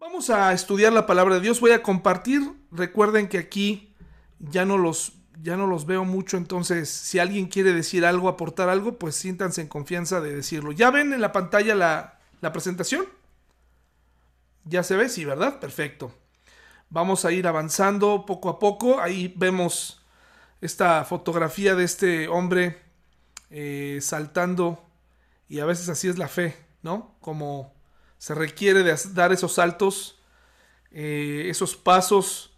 Vamos a estudiar la palabra de Dios. Voy a compartir. Recuerden que aquí ya no los, ya no los veo mucho, entonces si alguien quiere decir algo, aportar algo, pues siéntanse en confianza de decirlo. ¿Ya ven en la pantalla la, la presentación? ¿Ya se ve? Sí, ¿verdad? Perfecto. Vamos a ir avanzando poco a poco. Ahí vemos esta fotografía de este hombre eh, saltando y a veces así es la fe, ¿no? Como se requiere de dar esos saltos, eh, esos pasos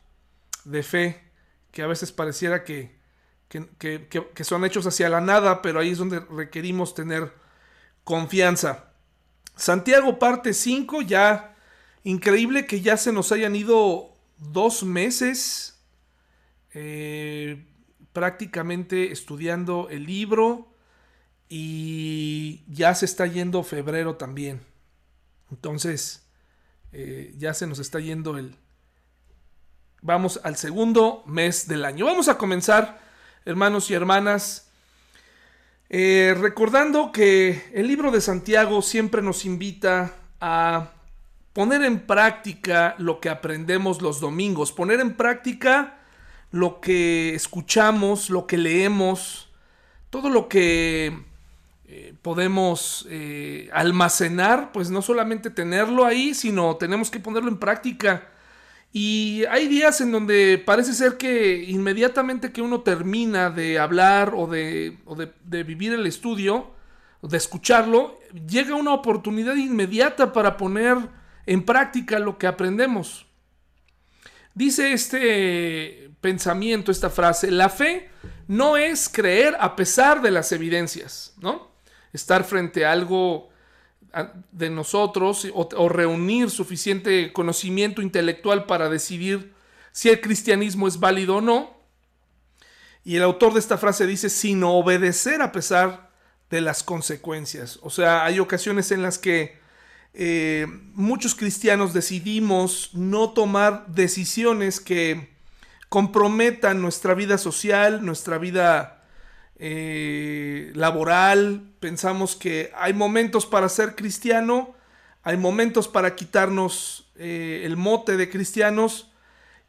de fe que a veces pareciera que, que, son hechos hacia la nada, pero ahí es donde requerimos tener confianza. Santiago parte 5, ya increíble que ya se nos hayan ido dos meses eh, prácticamente estudiando el libro y ya se está yendo febrero también. Entonces, eh, ya se nos está yendo el... Vamos al segundo mes del año. Vamos a comenzar, hermanos y hermanas, eh, recordando que el libro de Santiago siempre nos invita a poner en práctica lo que aprendemos los domingos, poner en práctica lo que escuchamos, lo que leemos, todo lo que eh, podemos eh, almacenar, pues no solamente tenerlo ahí, sino tenemos que ponerlo en práctica. Y hay días en donde parece ser que inmediatamente que uno termina de hablar o de, de, vivir el estudio, de escucharlo, llega una oportunidad inmediata para poner en práctica lo que aprendemos. Dice este pensamiento, esta frase, la fe no es creer a pesar de las evidencias, ¿no? Estar frente a algo de nosotros o, reunir suficiente conocimiento intelectual para decidir si el cristianismo es válido o no. Y el autor de esta frase dice, sin obedecer a pesar de las consecuencias. O sea, hay ocasiones en las que eh, muchos cristianos decidimos no tomar decisiones que comprometan nuestra vida social, nuestra vida eh, laboral, pensamos que hay momentos para ser cristiano, hay momentos para quitarnos eh, el mote de cristianos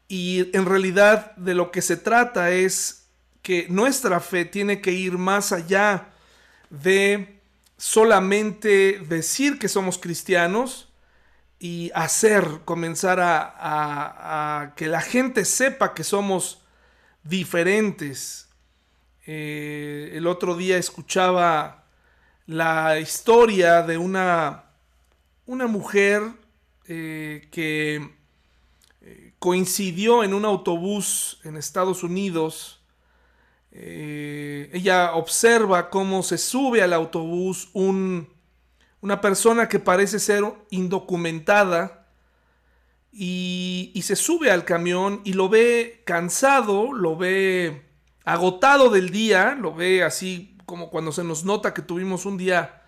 y en realidad de lo que se trata es que nuestra fe tiene que ir más allá de solamente decir que somos cristianos y hacer, comenzar a que la gente sepa que somos diferentes, eh, el otro día escuchaba la historia de una, una mujer eh, que eh, coincidió en un autobús en Estados Unidos. ella observa cómo se sube al autobús una persona que parece ser indocumentada y, y se sube al camión y lo ve cansado, lo ve agotado del día, lo ve así como cuando se nos nota que tuvimos un día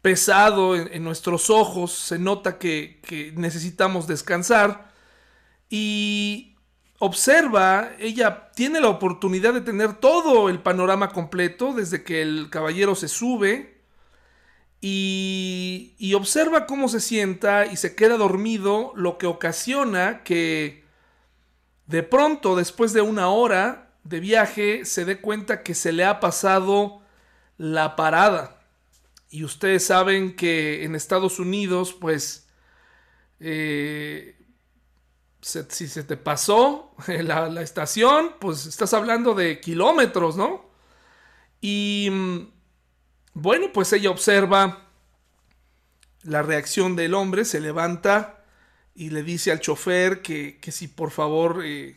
pesado en, nuestros ojos, se nota que, necesitamos descansar y observa, ella tiene la oportunidad de tener todo el panorama completo desde que el caballero se sube y observa cómo se sienta y se queda dormido, lo que ocasiona que de pronto, después de una hora, de viaje se dé cuenta que se le ha pasado la parada. Y ustedes saben que en Estados Unidos, pues, eh, si se te pasó la, la, estación, pues estás hablando de kilómetros, ¿no? Y mm, bueno, pues ella observa la reacción del hombre, se levanta y le dice al chofer que, que si por favor eh,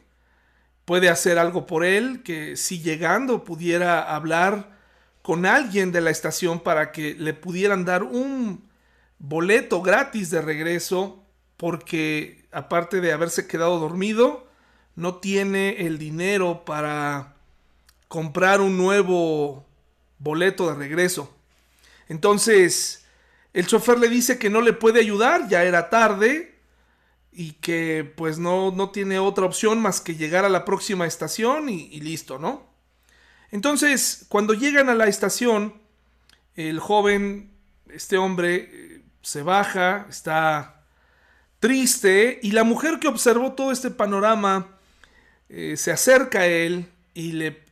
puede hacer algo por él, que si llegando pudiera hablar con alguien de la estación para que le pudieran dar un boleto gratis de regreso, porque aparte de haberse quedado dormido, no tiene el dinero para comprar un nuevo boleto de regreso. Entonces, el chofer le dice que no le puede ayudar, ya era tarde, y que pues no, no, tiene otra opción más que llegar a la próxima estación y, listo, ¿no? Entonces, cuando llegan a la estación, el joven, este hombre, se baja, está triste y la mujer que observó todo este panorama eh, se acerca a él y le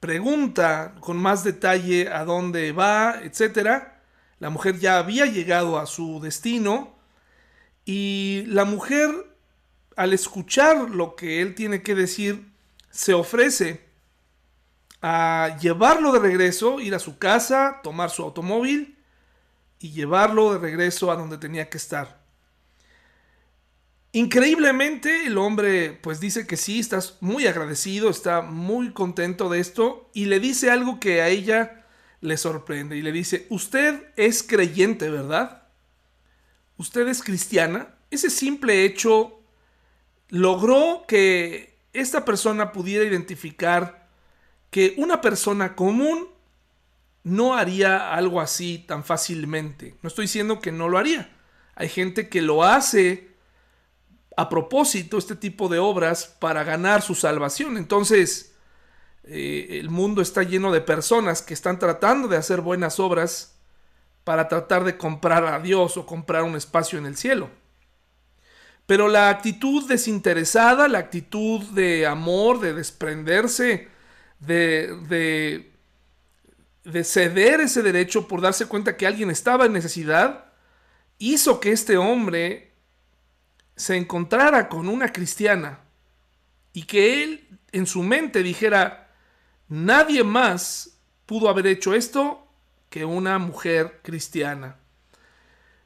pregunta con más detalle a dónde va, etc. La mujer ya había llegado a su destino y la mujer al escuchar lo que él tiene que decir se ofrece a llevarlo de regreso, ir a su casa, tomar su automóvil y llevarlo de regreso a donde tenía que estar. Increíblemente el hombre pues dice que sí, está muy agradecido, está muy contento de esto y le dice algo que a ella le sorprende y le dice, usted es creyente, ¿verdad? Usted es cristiana. Ese simple hecho logró que esta persona pudiera identificar que una persona común no haría algo así tan fácilmente. No estoy diciendo que no lo haría. Hay gente que lo hace a propósito este tipo de obras para ganar su salvación. Entonces, eh, el mundo está lleno de personas que están tratando de hacer buenas obras para tratar de comprar a Dios o comprar un espacio en el cielo. Pero la actitud desinteresada, la actitud de amor, de desprenderse, de, de, de ceder ese derecho por darse cuenta que alguien estaba en necesidad, hizo que este hombre se encontrara con una cristiana y que él en su mente dijera, nadie más pudo haber hecho esto que una mujer cristiana.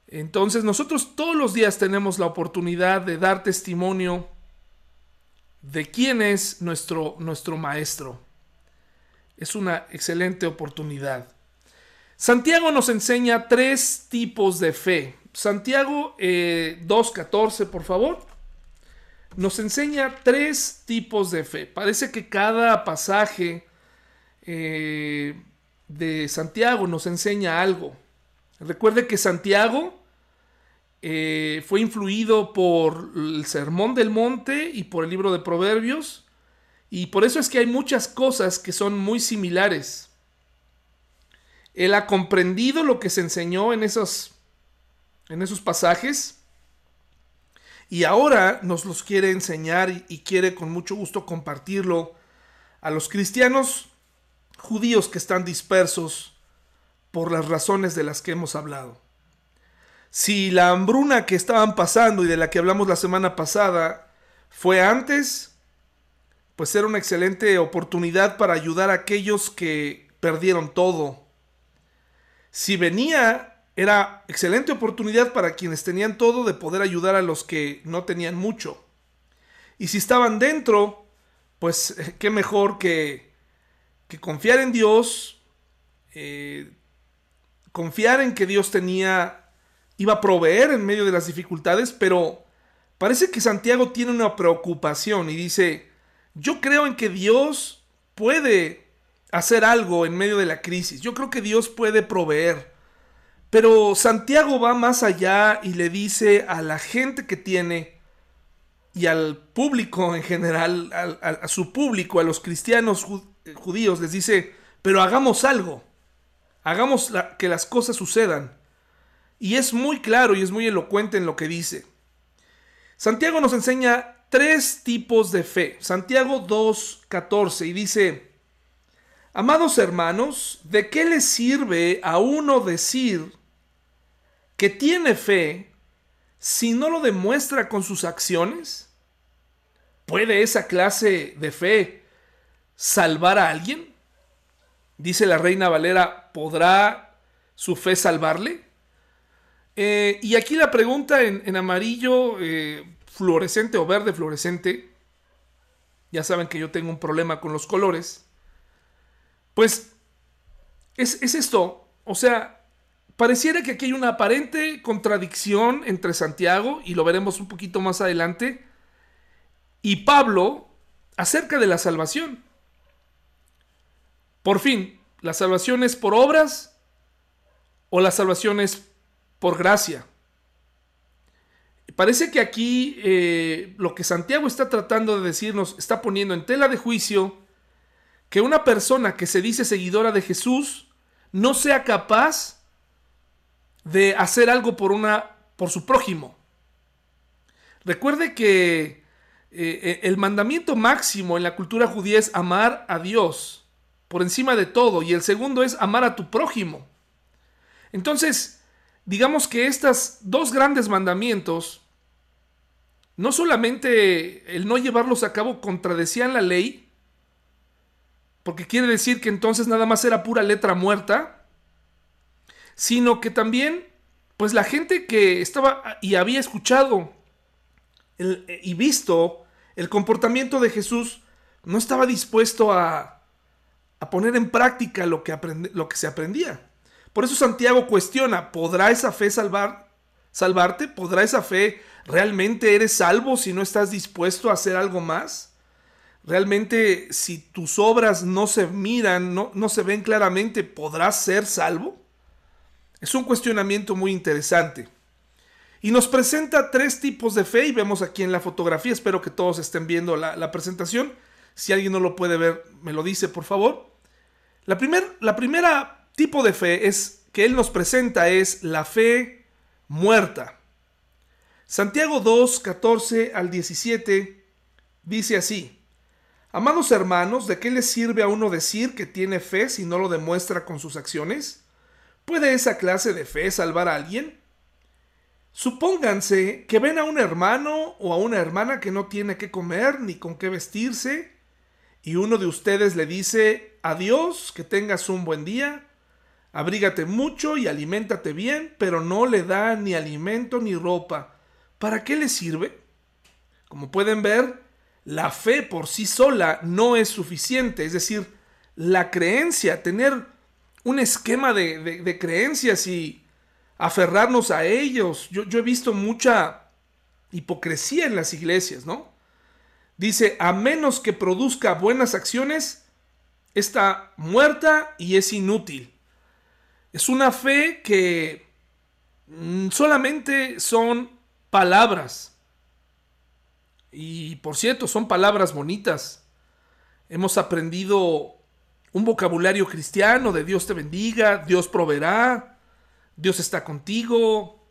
Entonces nosotros todos los días tenemos la oportunidad de dar testimonio de quién es nuestro, nuestro maestro. Es una excelente oportunidad. Santiago nos enseña tres tipos de fe. Santiago 2.14, eh, por favor, nos enseña tres tipos de fe. Parece que cada pasaje eh, de Santiago nos enseña algo. Recuerde que Santiago eh, fue influido por el Sermón del Monte y por el libro de Proverbios. Y por eso es que hay muchas cosas que son muy similares. Él ha comprendido lo que se enseñó en esos en esos pasajes. Y ahora nos los quiere enseñar y, quiere con mucho gusto compartirlo a los cristianos judíos que están dispersos por las razones de las que hemos hablado. Si la hambruna que estaban pasando y de la que hablamos la semana pasada fue antes, pues era una excelente oportunidad para ayudar a aquellos que perdieron todo. Si venía era excelente oportunidad para quienes tenían todo de poder ayudar a los que no tenían mucho. Y si estaban dentro, pues qué mejor que, que confiar en Dios, eh, confiar en que Dios tenía, iba a proveer en medio de las dificultades, pero parece que Santiago tiene una preocupación y dice, yo creo en que Dios puede hacer algo en medio de la crisis, yo creo que Dios puede proveer. Pero Santiago va más allá y le dice a la gente que tiene y al público en general, a, su público, a los cristianos judíos, les dice, pero hagamos algo, hagamos que las cosas sucedan. Y es muy claro y es muy elocuente en lo que dice. Santiago nos enseña tres tipos de fe. Santiago 2.14 y dice, Amados hermanos, ¿de qué le sirve a uno decir que tiene fe si no lo demuestra con sus acciones? ¿Puede esa clase de fe salvar a alguien? Dice la reina Valera, ¿podrá su fe salvarle? Eh, y aquí la pregunta en, amarillo eh, fluorescente o verde fluorescente, ya saben que yo tengo un problema con los colores, pues es, es esto, o sea, Pareciera que aquí hay una aparente contradicción entre Santiago, y lo veremos un poquito más adelante, y Pablo acerca de la salvación. Por fin, ¿la salvación es por obras o la salvación es por gracia? Parece que aquí eh, lo que Santiago está tratando de decirnos está poniendo en tela de juicio que una persona que se dice seguidora de Jesús no sea capaz de hacer algo por una por su prójimo. Recuerde que eh, el mandamiento máximo en la cultura judía es amar a Dios por encima de todo y el segundo es amar a tu prójimo. Entonces, digamos que estos dos grandes mandamientos, no solamente el no llevarlos a cabo contradecían la ley, porque quiere decir que entonces nada más era pura letra muerta, sino que también, pues la gente que estaba y había escuchado y visto el comportamiento de Jesús, no estaba dispuesto a, a poner en práctica lo que, lo que se aprendía. Por eso Santiago cuestiona, ¿podrá esa fe salvar, salvarte? ¿Podrá esa fe realmente eres salvo si no estás dispuesto a hacer algo más? ¿Realmente si tus obras no se miran, no, no se ven claramente, podrás ser salvo? Es un cuestionamiento muy interesante. Y nos presenta tres tipos de fe y vemos aquí en la fotografía, espero que todos estén viendo la, la presentación. Si alguien no lo puede ver, me lo dice, por favor. La, primer, la primera tipo de fe es que él nos presenta es la fe muerta. Santiago 2, 14 al 17 dice así, Amados hermanos, ¿de qué le sirve a uno decir que tiene fe si no lo demuestra con sus acciones? ¿Puede esa clase de fe salvar a alguien? Supónganse que ven a un hermano o a una hermana que no tiene qué comer ni con qué vestirse, y uno de ustedes le dice, adiós, que tengas un buen día, abrígate mucho y aliméntate bien, pero no le da ni alimento ni ropa. ¿Para qué le sirve? Como pueden ver, la fe por sí sola no es suficiente, es decir, la creencia, tener un esquema de, creencias y aferrarnos a ellos. Yo, yo he visto mucha hipocresía en las iglesias, ¿no? Dice, a menos que produzca buenas acciones, está muerta y es inútil. Es una fe que mm, solamente son palabras. Y por cierto, son palabras bonitas. Hemos aprendido un vocabulario cristiano de Dios te bendiga, Dios proveerá, Dios está contigo.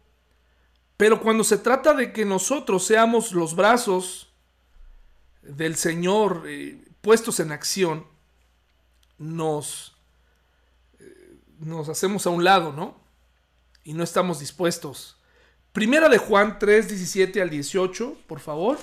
Pero cuando se trata de que nosotros seamos los brazos del Señor eh, puestos en acción, nos, eh, nos hacemos a un lado, ¿no? Y no estamos dispuestos. Primera de Juan 3, 17 al 18, por favor.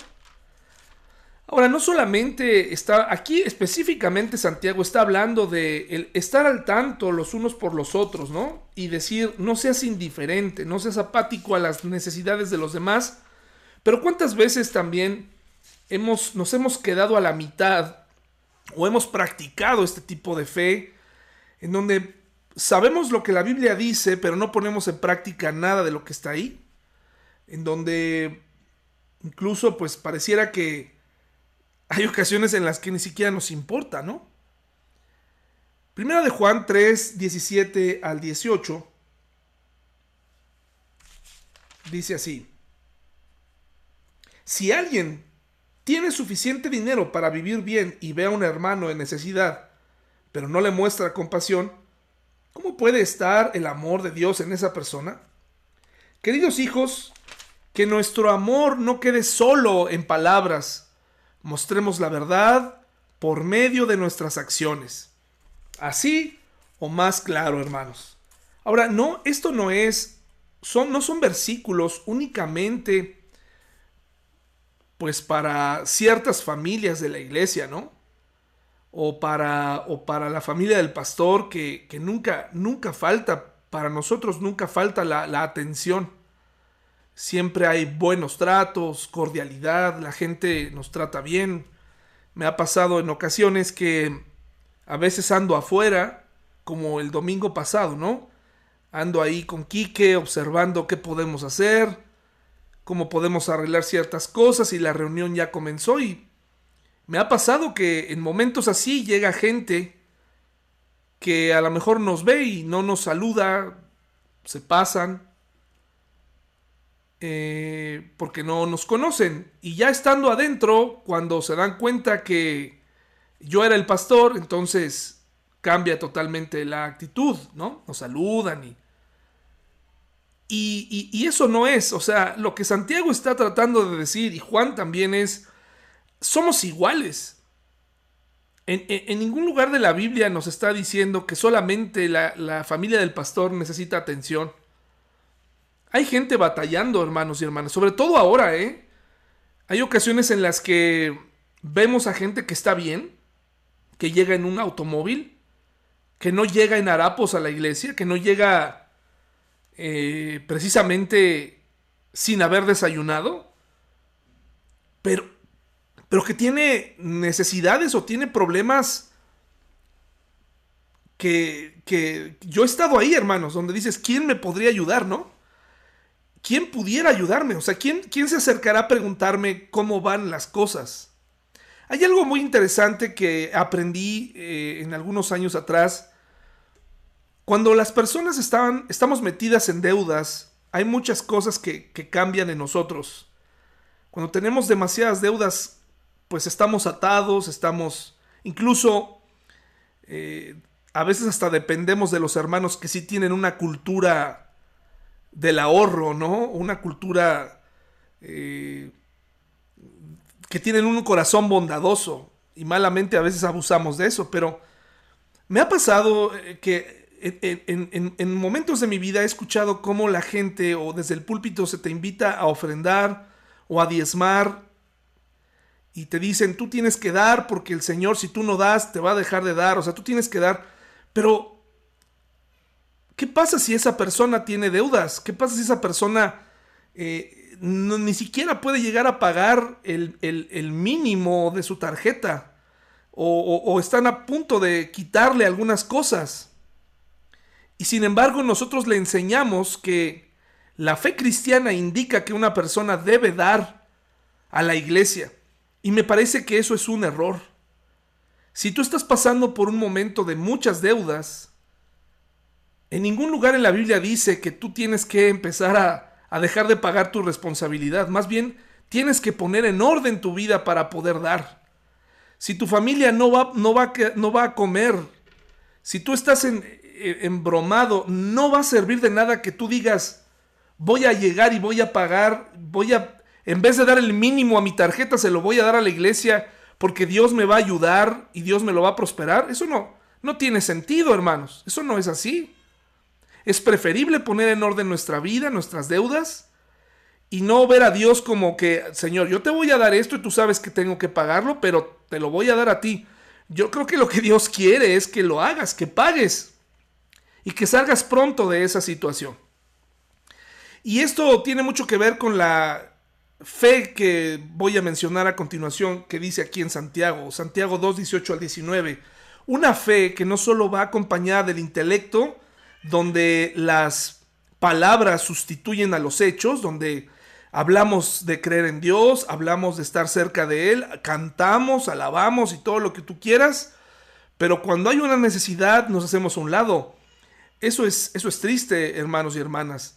Ahora, no solamente está aquí específicamente Santiago está hablando de el estar al tanto los unos por los otros, ¿no? Y decir, no seas indiferente, no seas apático a las necesidades de los demás. Pero cuántas veces también hemos, nos hemos quedado a la mitad o hemos practicado este tipo de fe en donde sabemos lo que la Biblia dice, pero no ponemos en práctica nada de lo que está ahí, en donde incluso pues pareciera que hay ocasiones en las que ni siquiera nos importa, ¿no? Primera de Juan 3, 17 al 18 dice así, si alguien tiene suficiente dinero para vivir bien y ve a un hermano en necesidad, pero no le muestra compasión, ¿cómo puede estar el amor de Dios en esa persona? Queridos hijos, que nuestro amor no quede solo en palabras, mostremos la verdad por medio de nuestras acciones. Así o más claro, hermanos. Ahora, no, esto no es, son, no son versículos únicamente pues para ciertas familias de la iglesia, ¿no? O para, o para la familia del pastor, que, nunca, nunca falta, para nosotros nunca falta la, la atención. Siempre hay buenos tratos, cordialidad, la gente nos trata bien. Me ha pasado en ocasiones que a veces ando afuera, como el domingo pasado, ¿no? Ando ahí con Quique observando qué podemos hacer, cómo podemos arreglar ciertas cosas y la reunión ya comenzó y me ha pasado que en momentos así llega gente que a lo mejor nos ve y no nos saluda, se pasan, eh, porque no nos conocen. Y ya estando adentro, cuando se dan cuenta que yo era el pastor, entonces cambia totalmente la actitud, ¿no? Nos saludan y Y, eso no es, o sea, lo que Santiago está tratando de decir, y Juan también es, somos iguales. En, ningún lugar de la Biblia nos está diciendo que solamente la, la familia del pastor necesita atención. Hay gente batallando, hermanos y hermanas, sobre todo ahora, ¿eh? Hay ocasiones en las que vemos a gente que está bien, que llega en un automóvil, que no llega en harapos a la iglesia, que no llega eh, precisamente sin haber desayunado, pero, pero que tiene necesidades o tiene problemas que, que yo he estado ahí, hermanos, donde dices, ¿quién me podría ayudar, no? ¿Quién pudiera ayudarme? O sea, ¿quién, quién se acercará a preguntarme cómo van las cosas? Hay algo muy interesante que aprendí eh, en algunos años atrás cuando las personas estaban, estamos metidas en deudas, hay muchas cosas que, cambian en nosotros. Cuando tenemos demasiadas deudas, pues estamos atados, estamos incluso eh, a veces hasta dependemos de los hermanos que sí tienen una cultura del ahorro, ¿no? Una cultura eh, que tienen un corazón bondadoso y malamente a veces abusamos de eso, pero me ha pasado eh, que en, momentos de mi vida he escuchado cómo la gente o desde el púlpito se te invita a ofrendar o a diezmar y te dicen, tú tienes que dar porque el Señor si tú no das te va a dejar de dar, o sea, tú tienes que dar, pero ¿qué pasa si esa persona tiene deudas? ¿Qué pasa si esa persona eh, ni siquiera puede llegar a pagar el, mínimo de su tarjeta? o están a punto de quitarle algunas cosas. Y sin embargo nosotros le enseñamos que la fe cristiana indica que una persona debe dar a la iglesia. Y me parece que eso es un error. Si tú estás pasando por un momento de muchas deudas, en ningún lugar en la Biblia dice que tú tienes que empezar a, dejar de pagar tu responsabilidad. Más bien, tienes que poner en orden tu vida para poder dar. Si tu familia no va, no va, no va a comer, si tú estás en, embromado, no va a servir de nada que tú digas, voy a llegar y voy a pagar, voy a, en vez de dar el mínimo a mi tarjeta, se lo voy a dar a la iglesia porque Dios me va a ayudar y Dios me lo va a prosperar. Eso no, no tiene sentido, hermanos. Eso no es así. Es preferible poner en orden nuestra vida, nuestras deudas, y no ver a Dios como que, Señor, yo te voy a dar esto y tú sabes que tengo que pagarlo, pero te lo voy a dar a ti. Yo creo que lo que Dios quiere es que lo hagas, que pagues y que salgas pronto de esa situación. Y esto tiene mucho que ver con la fe que voy a mencionar a continuación, que dice aquí en Santiago, Santiago 2, 18 al 19. Una fe que no solo va acompañada del intelecto, donde las palabras sustituyen a los hechos, donde hablamos de creer en Dios, hablamos de estar cerca de Él, cantamos, alabamos y todo lo que tú quieras, pero cuando hay una necesidad nos hacemos a un lado eso es, eso es triste, hermanos y hermanas.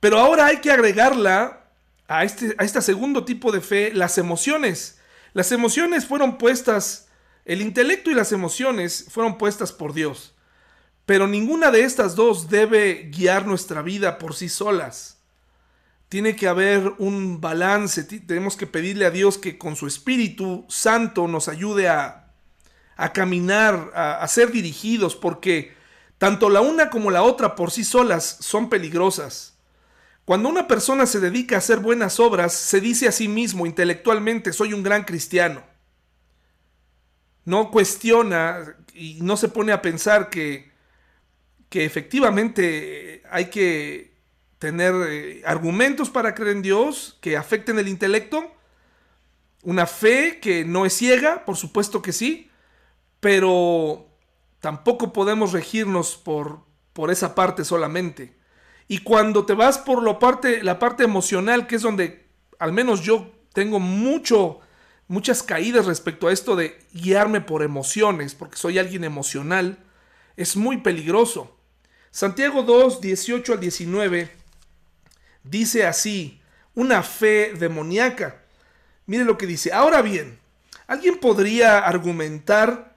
Pero ahora hay que agregarla a este, a este segundo tipo de fe, las emociones. Las emociones fueron puestas, el intelecto y las emociones fueron puestas por Dios. Pero ninguna de estas dos debe guiar nuestra vida por sí solas. Tiene que haber un balance, tenemos que pedirle a Dios que con su Espíritu Santo nos ayude a, a caminar, a, a ser dirigidos, porque tanto la una como la otra por sí solas son peligrosas. Cuando una persona se dedica a hacer buenas obras, se dice a sí mismo intelectualmente soy un gran cristiano. No cuestiona y no se pone a pensar que, que efectivamente hay que tener eh, argumentos para creer en Dios que afecten el intelecto. Una fe que no es ciega, por supuesto que sí, pero Tampoco podemos regirnos por, por esa parte solamente. Y cuando te vas por lo parte, la parte emocional, que es donde al menos yo tengo mucho, muchas caídas respecto a esto de guiarme por emociones, porque soy alguien emocional, es muy peligroso. Santiago 2, 18 al 19 dice así, una fe demoníaca. Mire lo que dice. Ahora bien, ¿alguien podría argumentar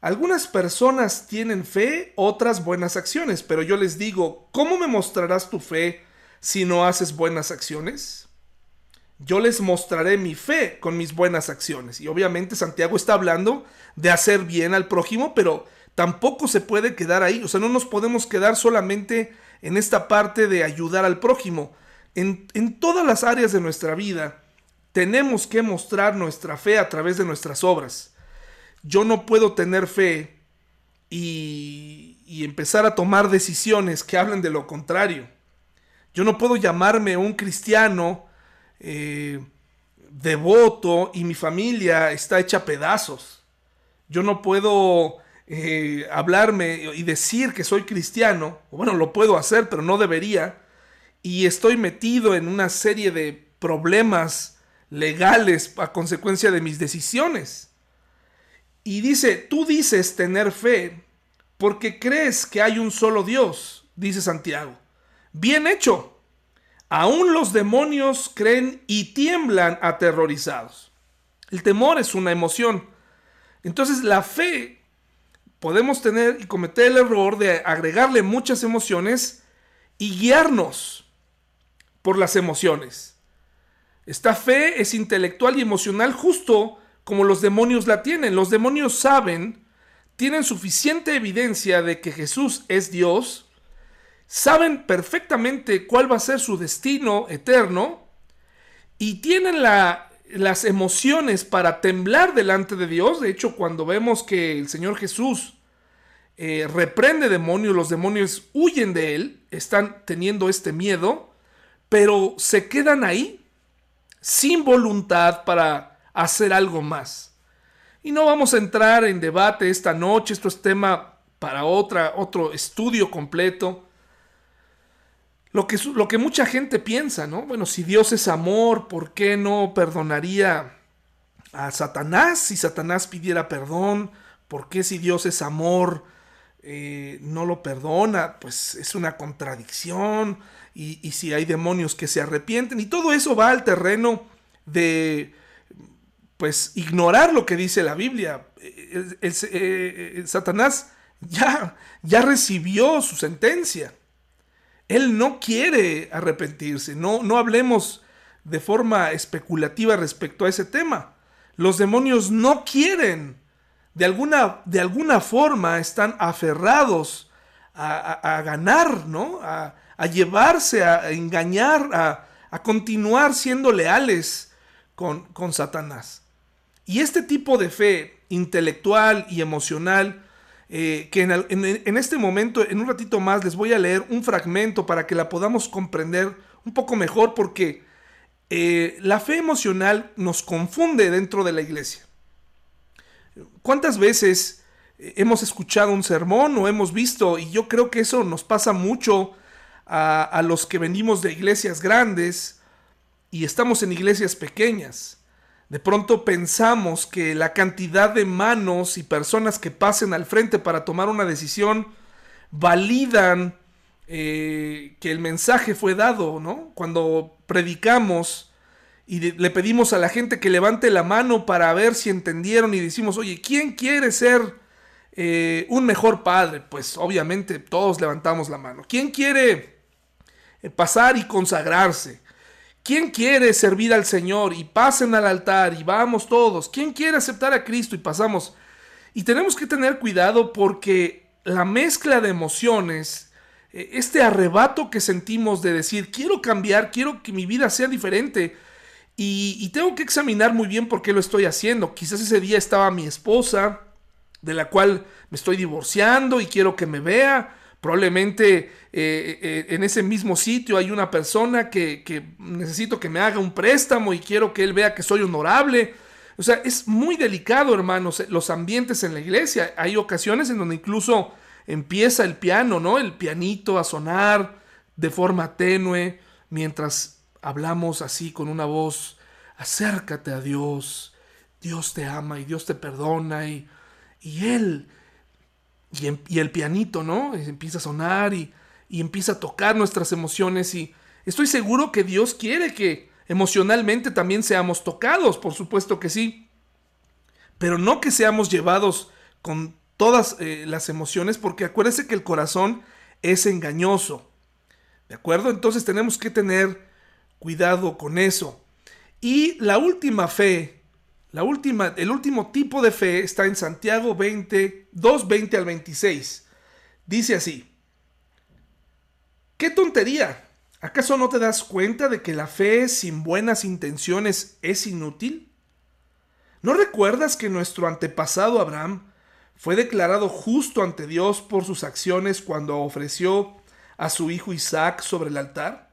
algunas personas tienen fe, otras buenas acciones, pero yo les digo, ¿cómo me mostrarás tu fe si no haces buenas acciones? Yo les mostraré mi fe con mis buenas acciones. Y obviamente Santiago está hablando de hacer bien al prójimo, pero tampoco se puede quedar ahí. O sea, no nos podemos quedar solamente en esta parte de ayudar al prójimo. En, en todas las áreas de nuestra vida tenemos que mostrar nuestra fe a través de nuestras obras. Yo no puedo tener fe y, empezar a tomar decisiones que hablen de lo contrario. Yo no puedo llamarme un cristiano eh, devoto y mi familia está hecha pedazos. Yo no puedo eh, hablarme y decir que soy cristiano, bueno, lo puedo hacer, pero no debería, y estoy metido en una serie de problemas legales a consecuencia de mis decisiones. Y dice, tú dices tener fe porque crees que hay un solo Dios, dice Santiago. Bien hecho. Aún los demonios creen y tiemblan aterrorizados. El temor es una emoción. Entonces la fe podemos tener y cometer el error de agregarle muchas emociones y guiarnos por las emociones. Esta fe es intelectual y emocional justo como los demonios la tienen. Los demonios saben, tienen suficiente evidencia de que Jesús es Dios saben perfectamente cuál va a ser su destino eterno y tienen las emociones para temblar delante de Dios. De hecho, cuando vemos que el Señor Jesús eh, reprende demonios, los demonios huyen de él, están teniendo este miedo, pero se quedan ahí sin voluntad para hacer algo más. Y no vamos a entrar en debate esta noche, esto es tema para otra, otro estudio completo. Lo que, lo que mucha gente piensa, ¿no? Bueno, si Dios es amor, ¿por qué no perdonaría a Satanás si Satanás pidiera perdón? ¿Por qué si Dios es amor eh, no lo perdona? Pues es una contradicción. Y, y, si hay demonios que se arrepienten. Y todo eso va al terreno de, pues, ignorar lo que dice la Biblia. El, Satanás ya, ya recibió su sentencia. Él no quiere arrepentirse. No, no hablemos de forma especulativa respecto a ese tema. Los demonios no quieren, de alguna, de alguna forma están aferrados a, ganar, ¿no? A, llevarse, a, engañar, a, continuar siendo leales con, con Satanás. Y este tipo de fe intelectual y emocional eh, que en, este momento, en un ratito más, les voy a leer un fragmento para que la podamos comprender un poco mejor porque eh, la fe emocional nos confunde dentro de la iglesia. ¿Cuántas veces eh, hemos escuchado un sermón o hemos visto, y yo creo que eso nos pasa mucho a, a los que venimos de iglesias grandes y estamos en iglesias pequeñas? De pronto pensamos que la cantidad de manos y personas que pasen al frente para tomar una decisión validan eh, que el mensaje fue dado, ¿no? Cuando predicamos y le pedimos a la gente que levante la mano para ver si entendieron y decimos, oye, ¿quién quiere ser eh, un mejor padre? Pues obviamente todos levantamos la mano. ¿Quién quiere eh, pasar y consagrarse? ¿Quién quiere servir al Señor? Y pasen al altar y vamos todos. ¿Quién quiere aceptar a Cristo? Y pasamos. Y tenemos que tener cuidado porque la mezcla de emociones, eh, este arrebato que sentimos de decir, quiero cambiar, quiero que mi vida sea diferente. Y, y tengo que examinar muy bien por qué lo estoy haciendo. Quizás ese día estaba mi esposa, de la cual me estoy divorciando y quiero que me vea Probablemente eh, eh, en ese mismo sitio hay una persona que, necesito que me haga un préstamo y quiero que él vea que soy honorable. O sea, es muy delicado, hermanos, los ambientes en la iglesia. Hay ocasiones en donde incluso empieza el piano, ¿no? El pianito a sonar de forma tenue mientras hablamos así con una voz, acércate a Dios, Dios te ama y Dios te perdona y, y Él y, el pianito, ¿no? Empieza a sonar y, y empieza a tocar nuestras emociones y estoy seguro que Dios quiere que emocionalmente también seamos tocados, por supuesto que sí, pero no que seamos llevados con todas eh, las emociones, porque acuérdese que el corazón es engañoso. ¿De acuerdo? Entonces tenemos que tener cuidado con eso. Y la última fe, la última, el último tipo de fe está en Santiago 20, 2, 20 al 26. Dice así, ¡qué tontería! ¿Acaso no te das cuenta de que la fe sin buenas intenciones es inútil? ¿No recuerdas que nuestro antepasado Abraham fue declarado justo ante Dios por sus acciones cuando ofreció a su hijo Isaac sobre el altar?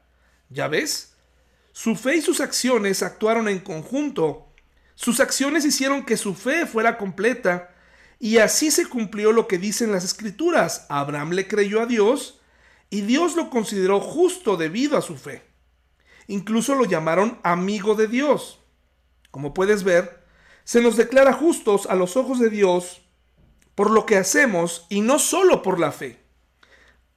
¿Ya ves? Su fe y sus acciones actuaron en conjunto. Sus acciones hicieron que su fe fuera completa y así se cumplió lo que dicen las escrituras. Abraham le creyó a Dios y Dios lo consideró justo debido a su fe. Incluso lo llamaron amigo de Dios. Como puedes ver, se nos declara justos a los ojos de Dios por lo que hacemos y no solo por la fe.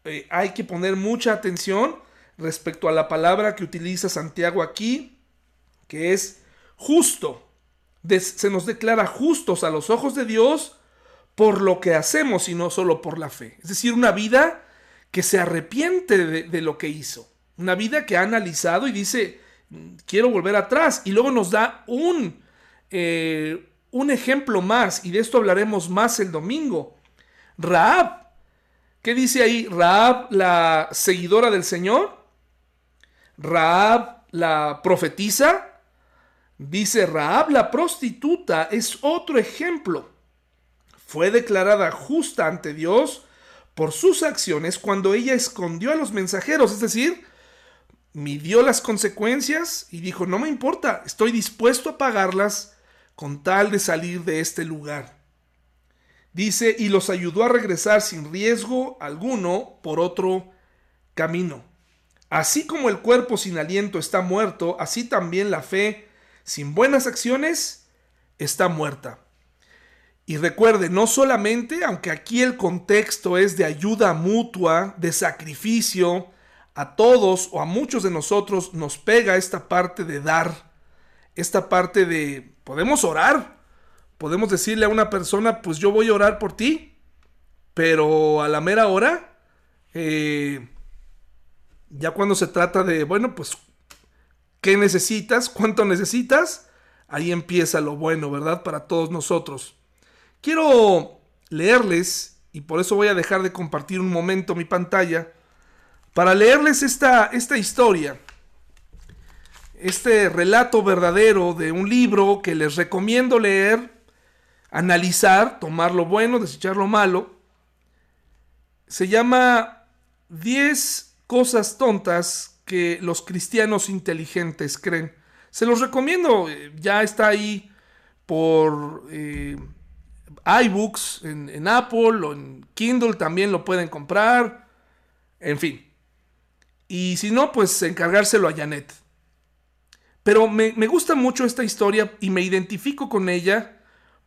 Eh, hay que poner mucha atención respecto a la palabra que utiliza Santiago aquí, que es justo. Se nos declara justos a los ojos de Dios por lo que hacemos y no solo por la fe. Es decir, una vida que se arrepiente de, lo que hizo. Una vida que ha analizado y dice, quiero volver atrás. Y luego nos da un, eh, un ejemplo más, y de esto hablaremos más el domingo. Raab. ¿Qué dice ahí? Raab, la seguidora del Señor. Raab, la profetisa. Dice Raab, la prostituta, es otro ejemplo. Fue declarada justa ante Dios por sus acciones cuando ella escondió a los mensajeros, es decir, midió las consecuencias y dijo, no me importa, estoy dispuesto a pagarlas con tal de salir de este lugar. Dice, y los ayudó a regresar sin riesgo alguno por otro camino. Así como el cuerpo sin aliento está muerto, así también la fe sin buenas acciones está muerta. Y recuerde, no solamente, aunque aquí el contexto es de ayuda mutua, de sacrificio, a todos o a muchos de nosotros nos pega esta parte de dar, esta parte de, podemos orar, podemos decirle a una persona, pues yo voy a orar por ti, pero a la mera hora, eh, ya cuando se trata de, bueno, pues, ¿qué necesitas? ¿Cuánto necesitas? Ahí empieza lo bueno, ¿verdad? Para todos nosotros. Quiero leerles, y por eso voy a dejar de compartir un momento mi pantalla, para leerles esta, esta historia, este relato verdadero de un libro que les recomiendo leer, analizar, tomar lo bueno, desechar lo malo. Se llama 10 cosas tontas que los cristianos inteligentes creen. Se los recomiendo, eh, ya está ahí por... Eh, iBooks en, Apple o en Kindle también lo pueden comprar. En fin. Y si no, pues encargárselo a Janet. Pero me, gusta mucho esta historia y me identifico con ella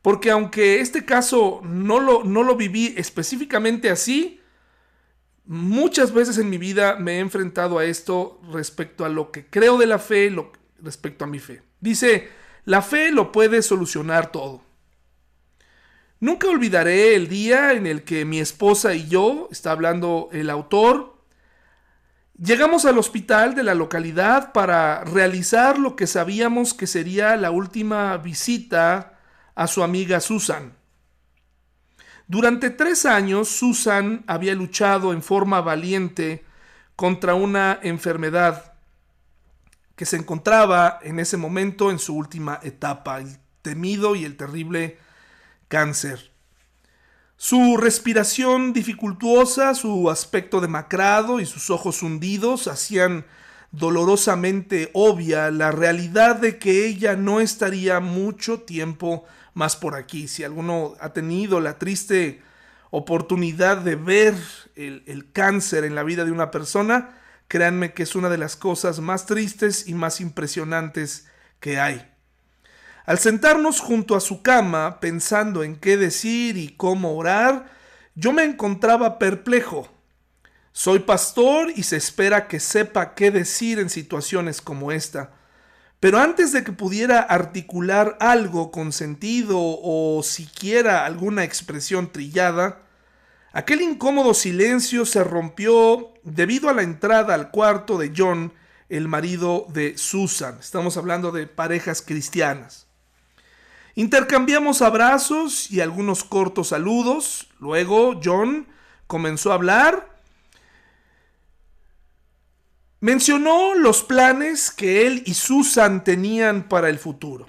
porque aunque este caso no lo, no lo viví específicamente así, muchas veces en mi vida me he enfrentado a esto respecto a lo que creo de la fe, lo, respecto a mi fe. Dice, la fe lo puede solucionar todo. Nunca olvidaré el día en el que mi esposa y yo, está hablando el autor, llegamos al hospital de la localidad para realizar lo que sabíamos que sería la última visita a su amiga Susan. Durante tres años, Susan había luchado en forma valiente contra una enfermedad que se encontraba en ese momento en su última etapa, el temido y el terrible cáncer. Su respiración dificultuosa, su aspecto demacrado y sus ojos hundidos hacían dolorosamente obvia la realidad de que ella no estaría mucho tiempo más por aquí. Si alguno ha tenido la triste oportunidad de ver el, el, cáncer en la vida de una persona, créanme que es una de las cosas más tristes y más impresionantes que hay. Al sentarnos junto a su cama, pensando en qué decir y cómo orar, yo me encontraba perplejo. Soy pastor y se espera que sepa qué decir en situaciones como esta. Pero antes de que pudiera articular algo con sentido o siquiera alguna expresión trillada, Aquel incómodo silencio se rompió debido a la entrada al cuarto de John, el marido de Susan. Estamos hablando de parejas cristianas. Intercambiamos abrazos y algunos cortos saludos. Luego John comenzó a hablar. Mencionó los planes que él y Susan tenían para el futuro.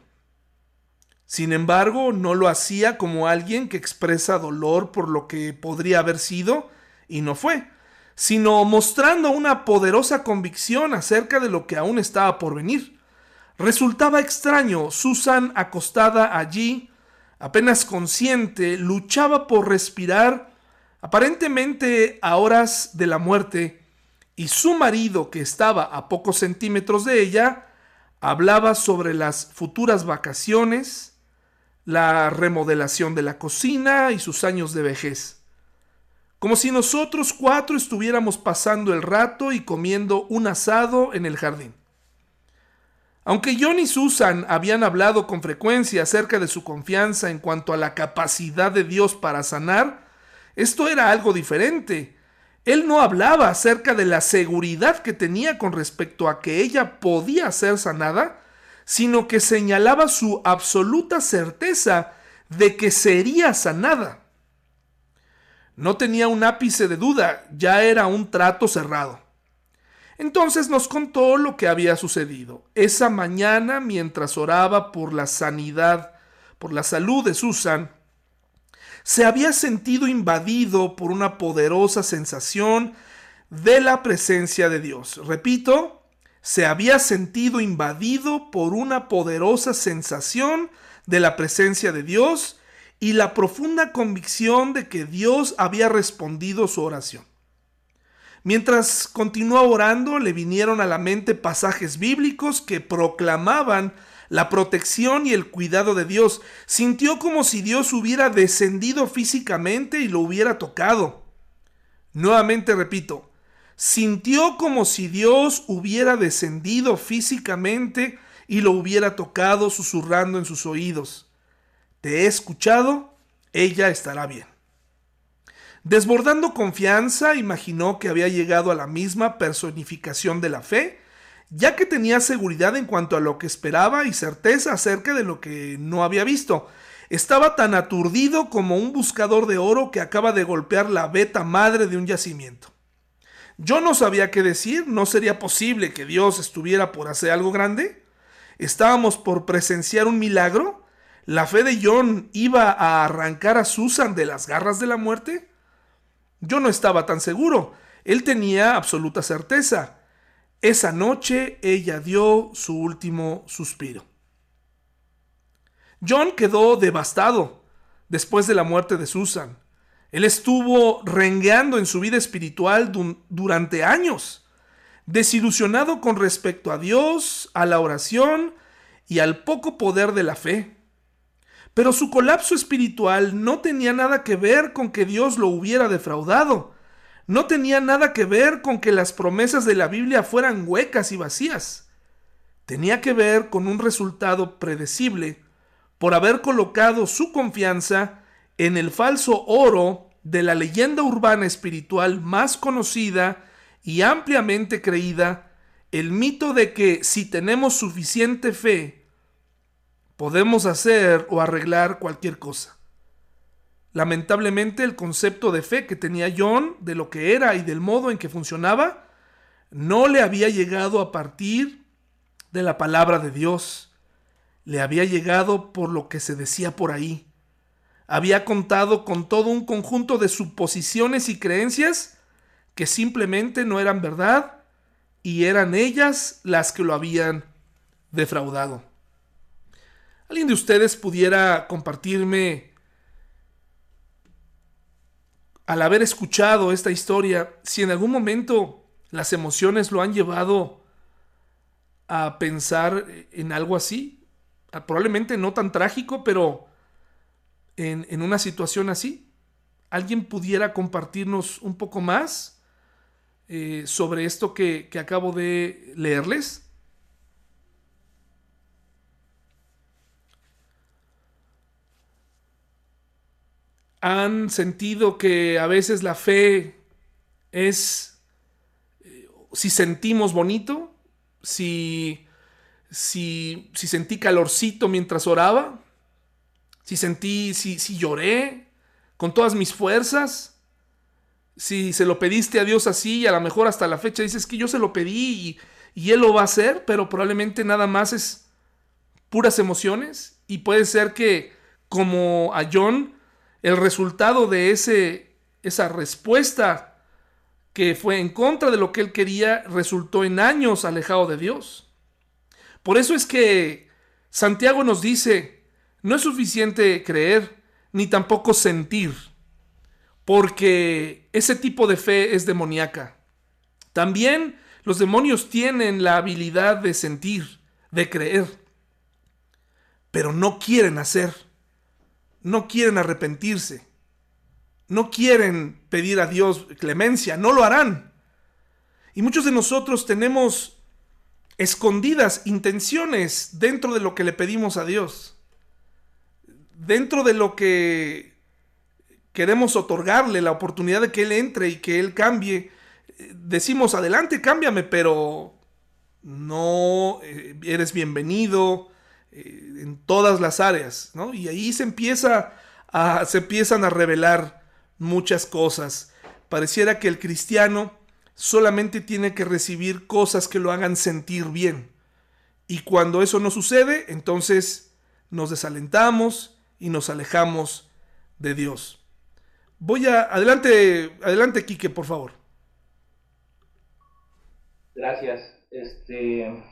Sin embargo, no lo hacía como alguien que expresa dolor por lo que podría haber sido y no fue, sino mostrando una poderosa convicción acerca de lo que aún estaba por venir. Resultaba extraño, Susan acostada allí, apenas consciente, luchaba por respirar, aparentemente a horas de la muerte, y su marido, que estaba a pocos centímetros de ella, hablaba sobre las futuras vacaciones, la remodelación de la cocina y sus años de vejez. Como si nosotros cuatro estuviéramos pasando el rato y comiendo un asado en el jardín. Aunque John y Susan habían hablado con frecuencia acerca de su confianza en cuanto a la capacidad de Dios para sanar, esto era algo diferente. Él no hablaba acerca de la seguridad que tenía con respecto a que ella podía ser sanada, sino que señalaba su absoluta certeza de que sería sanada. No tenía un ápice de duda, ya era un trato cerrado. Entonces nos contó lo que había sucedido. Esa mañana, mientras oraba por la sanidad, por la salud de Susan, se había sentido invadido por una poderosa sensación de la presencia de Dios. Repito, se había sentido invadido por una poderosa sensación de la presencia de Dios y la profunda convicción de que Dios había respondido su oración. Mientras continuó orando, le vinieron a la mente pasajes bíblicos que proclamaban la protección y el cuidado de Dios. Sintió como si Dios hubiera descendido físicamente y lo hubiera tocado. Nuevamente repito, sintió como si Dios hubiera descendido físicamente y lo hubiera tocado susurrando en sus oídos. Te he escuchado, ella estará bien. Desbordando confianza, imaginó que había llegado a la misma personificación de la fe, ya que tenía seguridad en cuanto a lo que esperaba y certeza acerca de lo que no había visto. Estaba tan aturdido como un buscador de oro que acaba de golpear la veta madre de un yacimiento. Yo no sabía qué decir, no sería posible que Dios estuviera por hacer algo grande. Estábamos por presenciar un milagro. ¿La fe de John iba a arrancar a Susan de las garras de la muerte? Yo no estaba tan seguro. Él tenía absoluta certeza. Esa noche ella dio su último suspiro. John quedó devastado después de la muerte de Susan. Él estuvo rengueando en su vida espiritual durante años, desilusionado con respecto a Dios, a la oración y al poco poder de la fe. Pero su colapso espiritual no tenía nada que ver con que Dios lo hubiera defraudado. No tenía nada que ver con que las promesas de la Biblia fueran huecas y vacías. Tenía que ver con un resultado predecible por haber colocado su confianza en el falso oro de la leyenda urbana espiritual más conocida y ampliamente creída, el mito de que si tenemos suficiente fe, podemos hacer o arreglar cualquier cosa. Lamentablemente el concepto de fe que tenía John de lo que era y del modo en que funcionaba no le había llegado a partir de la palabra de Dios, le había llegado por lo que se decía por ahí había contado con todo un conjunto de suposiciones y creencias que simplemente no eran verdad y eran ellas las que lo habían defraudado. ¿Alguien de ustedes pudiera compartirme, al haber escuchado esta historia, si en algún momento las emociones lo han llevado a pensar en algo así? Probablemente no tan trágico, pero en, una situación así? ¿Alguien pudiera compartirnos un poco más eh, sobre esto que, que acabo de leerles? Han sentido que a veces la fe es eh, si sentimos bonito, si, si, si sentí calorcito mientras oraba, si sentí, si, si lloré con todas mis fuerzas, si se lo pediste a Dios así y a lo mejor hasta la fecha dices que yo se lo pedí y, y Él lo va a hacer, pero probablemente nada más es puras emociones y puede ser que como a John el resultado de ese, esa respuesta que fue en contra de lo que él quería resultó en años alejado de Dios. Por eso es que Santiago nos dice, no es suficiente creer ni tampoco sentir, porque ese tipo de fe es demoníaca. También los demonios tienen la habilidad de sentir, de creer, pero no quieren hacer no quieren arrepentirse, no quieren pedir a Dios clemencia, no lo harán. Y muchos de nosotros tenemos escondidas intenciones dentro de lo que le pedimos a Dios, dentro de lo que queremos otorgarle la oportunidad de que Él entre y que Él cambie. Decimos, adelante, cámbiame, pero no eh, eres bienvenido, eh, en todas las áreas, ¿no? Y ahí se empieza a, se empiezan a revelar muchas cosas. Pareciera que el cristiano solamente tiene que recibir cosas que lo hagan sentir bien. Y cuando eso no sucede, entonces nos desalentamos y nos alejamos de Dios. Voy a adelante, adelante Quique, por favor. Gracias. Este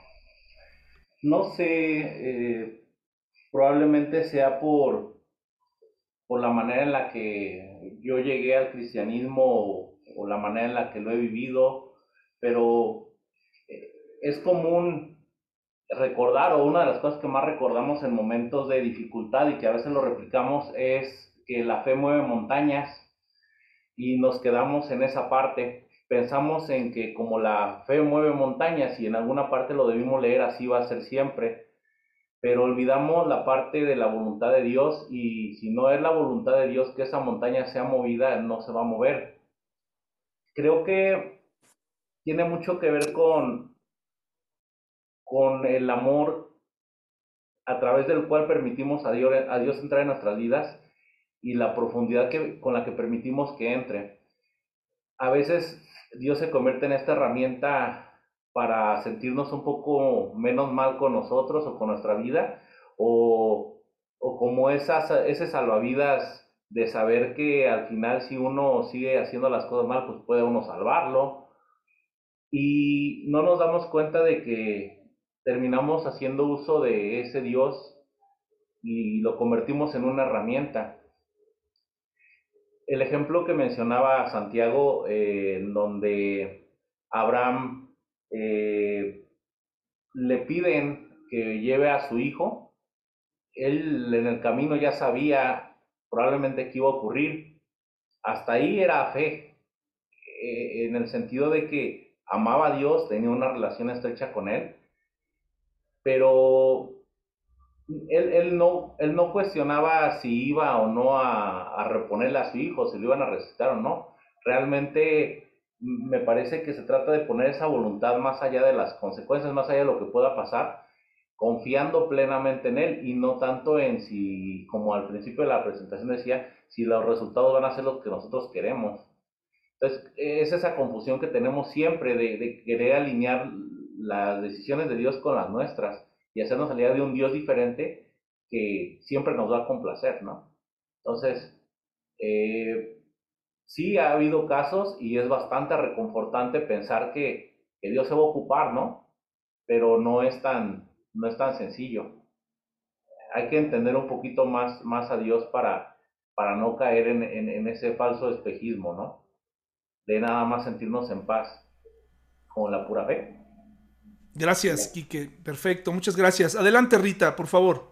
no sé, eh, probablemente sea por, por la manera en la que yo llegué al cristianismo o, la manera en la que lo he vivido, pero eh, es común recordar, o una de las cosas que más recordamos en momentos de dificultad y que a veces lo replicamos es que la fe mueve montañas y nos quedamos en esa parte pensamos en que como la fe mueve montañas y en alguna parte lo debimos leer, así va a ser siempre, pero olvidamos la parte de la voluntad de Dios y si no es la voluntad de Dios que esa montaña sea movida, no se va a mover. Creo que tiene mucho que ver con, con el amor a través del cual permitimos a Dios, a Dios entrar en nuestras vidas y la profundidad que, con la que permitimos que entre. A veces Dios se convierte en esta herramienta para sentirnos un poco menos mal con nosotros o con nuestra vida, o, o como esas, ese salvavidas de saber que al final si uno sigue haciendo las cosas mal, pues puede uno salvarlo. Y no nos damos cuenta de que terminamos haciendo uso de ese Dios y lo convertimos en una herramienta el ejemplo que mencionaba Santiago, eh, en donde Abraham eh, le piden que lleve a su hijo, él en el camino ya sabía probablemente qué iba a ocurrir. Hasta ahí era fe, eh, en el sentido de que amaba a Dios, tenía una relación estrecha con él, pero él, no, él no cuestionaba si iba o no a, a, reponerle a su hijo, si lo iban a resucitar o no. Realmente me parece que se trata de poner esa voluntad más allá de las consecuencias, más allá de lo que pueda pasar, confiando plenamente en él y no tanto en si, como al principio de la presentación decía, si los resultados van a ser lo que nosotros queremos. Entonces, es esa confusión que tenemos siempre de querer alinear las decisiones de Dios con las nuestras y hacernos salida de un Dios diferente que siempre nos va a complacer, ¿no? Entonces, eh, sí ha habido casos y es bastante reconfortante pensar que, Dios se va a ocupar, ¿no? Pero no es tan, no es tan sencillo. Hay que entender un poquito más, más a Dios para, para no caer en, en ese falso espejismo, ¿no? De nada más sentirnos en paz con la pura fe. Gracias, Quique. Perfecto, muchas gracias. Adelante, Rita, por favor.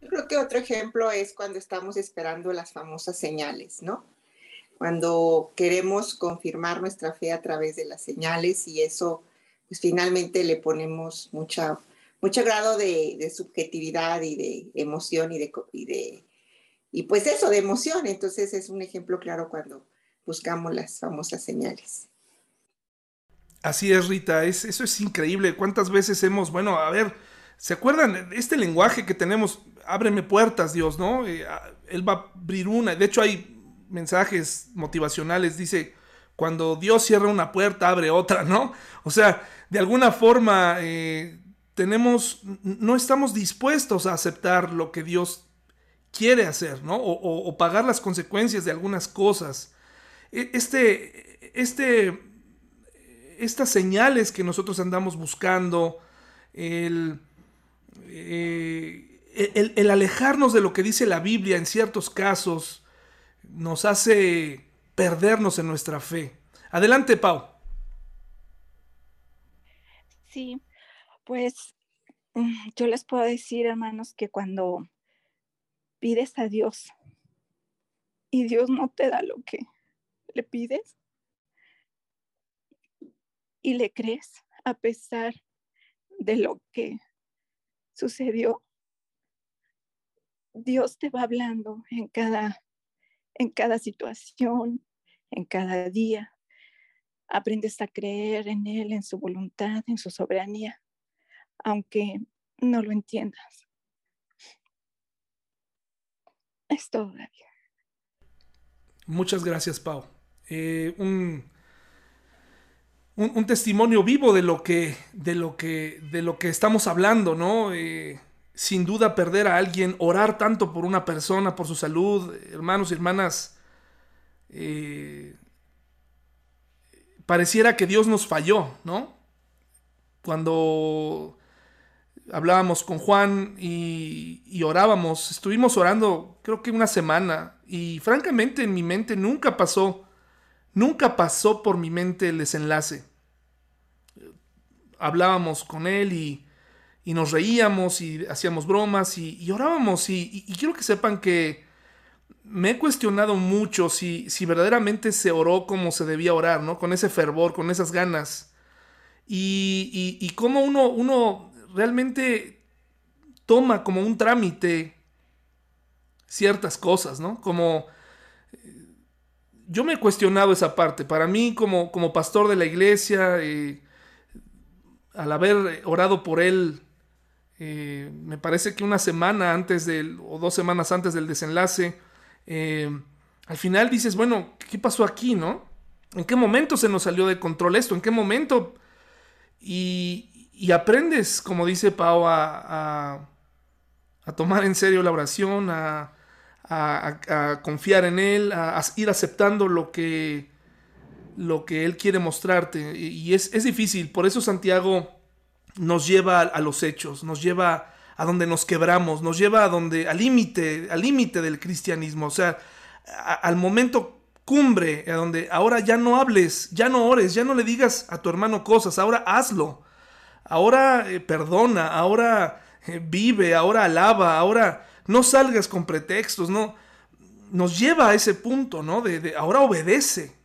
Yo creo que otro ejemplo es cuando estamos esperando las famosas señales, ¿no? Cuando queremos confirmar nuestra fe a través de las señales y eso, pues finalmente le ponemos mucha, mucho grado de, subjetividad y de emoción y de, y pues eso, de emoción. Entonces es un ejemplo claro cuando buscamos las famosas señales. Así es, Rita, es, eso es increíble. ¿Cuántas veces hemos, bueno, a ver, ¿se acuerdan? Este lenguaje que tenemos, ábreme puertas, Dios, ¿no? Eh, él va a abrir una. De hecho, hay mensajes motivacionales, dice, cuando Dios cierra una puerta, abre otra, ¿no? O sea, de alguna forma eh, tenemos, no estamos dispuestos a aceptar lo que Dios quiere hacer, ¿no? O, pagar las consecuencias de algunas cosas. E, este, este, estas señales que nosotros andamos buscando, el, eh, el, el, alejarnos de lo que dice la Biblia en ciertos casos, nos hace perdernos en nuestra fe. Adelante, Pau. Sí, pues mm, yo les puedo decir, hermanos, que cuando pides a Dios y Dios no te da lo que le pides y le crees a pesar de lo que sucedió, Dios te va hablando en cada en cada situación, en cada día. Aprendes a creer en Él, en su voluntad, en su soberanía, aunque no lo entiendas. Es todo, David. Muchas gracias, Pau. Eh, un, un, testimonio vivo de lo que, de lo que, de lo que estamos hablando, ¿no? Eh, sin duda perder a alguien, orar tanto por una persona, por su salud, hermanos y hermanas, eh, pareciera que Dios nos falló, ¿no? Cuando hablábamos con Juan y, y, orábamos, estuvimos orando creo que una semana y francamente en mi mente nunca pasó, nunca pasó por mi mente el desenlace. Hablábamos con él y y nos reíamos y hacíamos bromas y, orábamos. Y, quiero que sepan que me he cuestionado mucho si, si verdaderamente se oró como se debía orar, ¿no? Con ese fervor, con esas ganas. Y, y cómo uno, uno realmente toma como un trámite ciertas cosas, ¿no? Como yo me he cuestionado esa parte. Para mí, como, como pastor de la iglesia, eh, al haber orado por él eh, me parece que una semana antes del, o dos semanas antes del desenlace, eh, al final dices, bueno, ¿qué pasó aquí, no? ¿En qué momento se nos salió de control esto? ¿En qué momento? Y, aprendes, como dice Pau, a, tomar en serio la oración, a confiar en Él, a, ir aceptando lo que, lo que Él quiere mostrarte. Y es, es difícil, por eso Santiago nos lleva a, los hechos, nos lleva a donde nos quebramos, nos lleva a donde, al límite, al límite del cristianismo, o sea, al momento cumbre, a donde ahora ya no hables, ya no ores, ya no le digas a tu hermano cosas, ahora hazlo, ahora eh, perdona, ahora eh, vive, ahora alaba, ahora no salgas con pretextos, no, nos lleva a ese punto, ¿no? De, de ahora obedece,